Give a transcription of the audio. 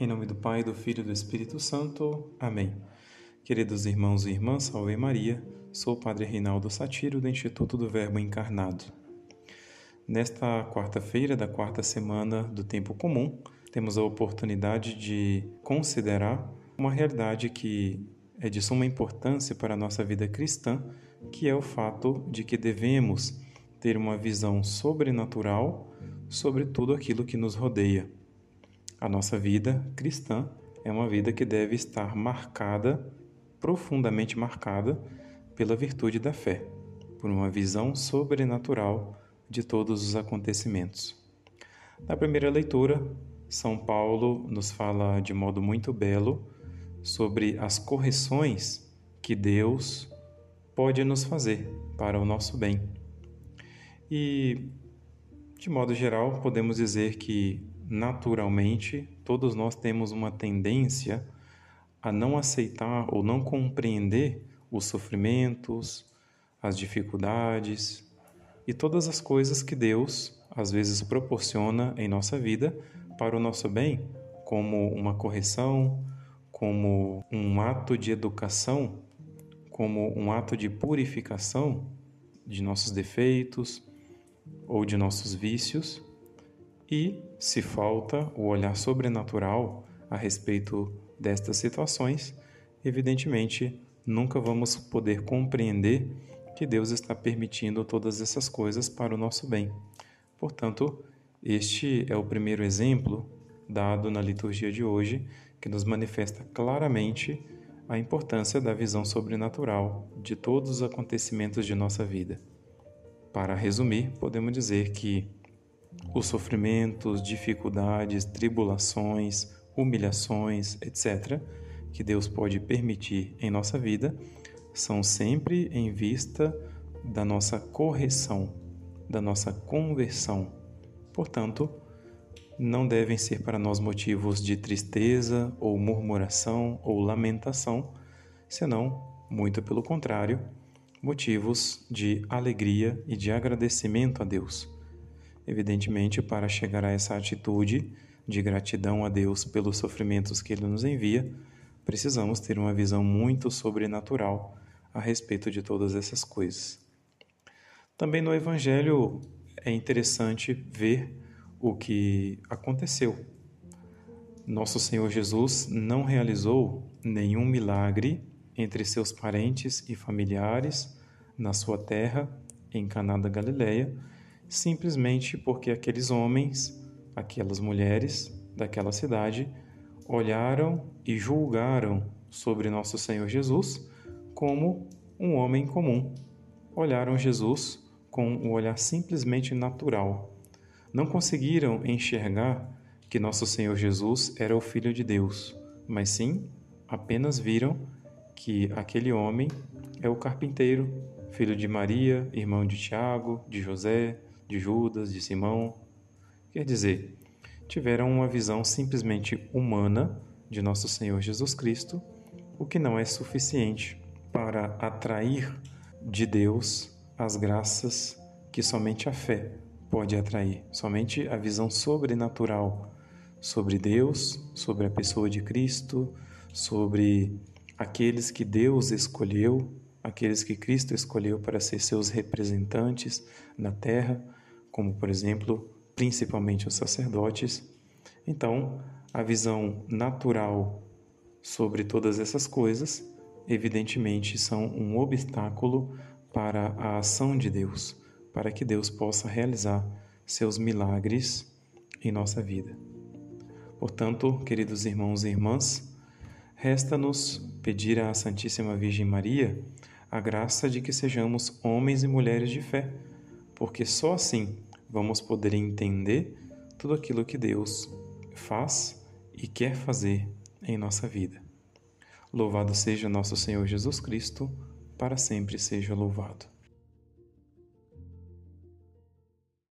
Em nome do Pai, do Filho e do Espírito Santo. Amém. Queridos irmãos e irmãs, salve Maria. Sou o Padre Reinaldo Satiro, do Instituto do Verbo Encarnado. Nesta quarta-feira da quarta semana do Tempo Comum, temos a oportunidade de considerar uma realidade que é de suma importância para a nossa vida cristã, que é o fato de que devemos ter uma visão sobrenatural sobre tudo aquilo que nos rodeia a nossa vida cristã é uma vida que deve estar marcada, profundamente marcada, pela virtude da fé, por uma visão sobrenatural de todos os acontecimentos. Na primeira leitura, São Paulo nos fala de modo muito belo sobre as correções que Deus pode nos fazer para o nosso bem. E, de modo geral, podemos dizer que naturalmente, todos nós temos uma tendência a não aceitar ou não compreender os sofrimentos, as dificuldades e todas as coisas que Deus às vezes proporciona em nossa vida para o nosso bem, como uma correção, como um ato de educação, como um ato de purificação de nossos defeitos ou de nossos vícios e, se falta o olhar sobrenatural a respeito destas situações, evidentemente nunca vamos poder compreender que Deus está permitindo todas essas coisas para o nosso bem. Portanto, este é o primeiro exemplo dado na liturgia de hoje que nos manifesta claramente a importância da visão sobrenatural de todos os acontecimentos de nossa vida. Para resumir, podemos dizer que os sofrimentos, dificuldades, tribulações, humilhações, etc., que Deus pode permitir em nossa vida, são sempre em vista da nossa correção, da nossa conversão. Portanto, não devem ser para nós motivos de tristeza ou murmuração ou lamentação, senão, muito pelo contrário, motivos de alegria e de agradecimento a Deus Evidentemente, para chegar a essa atitude de gratidão a Deus pelos sofrimentos que Ele nos envia, precisamos ter uma visão muito sobrenatural a respeito de todas essas coisas. Também no Evangelho é interessante ver o que aconteceu. Nosso Senhor Jesus não realizou nenhum milagre entre seus parentes e familiares na sua terra, em Caná da Galileia, simplesmente porque aqueles homens, aquelas mulheres daquela cidade olharam e julgaram sobre nosso Senhor Jesus como um homem comum. Olharam Jesus com um olhar simplesmente natural. Não conseguiram enxergar que nosso Senhor Jesus era o Filho de Deus, mas sim apenas viram que aquele homem é o carpinteiro, filho de Maria, irmão de Tiago, de José, de Judas, de Simão. Quer dizer, tiveram uma visão simplesmente humana de nosso Senhor Jesus Cristo, o que não é suficiente para atrair de Deus as graças que somente a fé pode atrair, somente a visão sobrenatural sobre Deus, sobre a pessoa de Cristo, sobre aqueles que Deus escolheu, aqueles que Cristo escolheu para ser seus representantes na terra como por exemplo, principalmente os sacerdotes. Então, a visão natural sobre todas essas coisas, evidentemente, são um obstáculo para a ação de Deus, para que Deus possa realizar seus milagres em nossa vida. Portanto, queridos irmãos e irmãs, resta-nos pedir à Santíssima Virgem Maria a graça de que sejamos homens e mulheres de fé, porque só assim vamos poder entender tudo aquilo que Deus faz e quer fazer em nossa vida. Louvado seja nosso Senhor Jesus Cristo, para sempre seja louvado.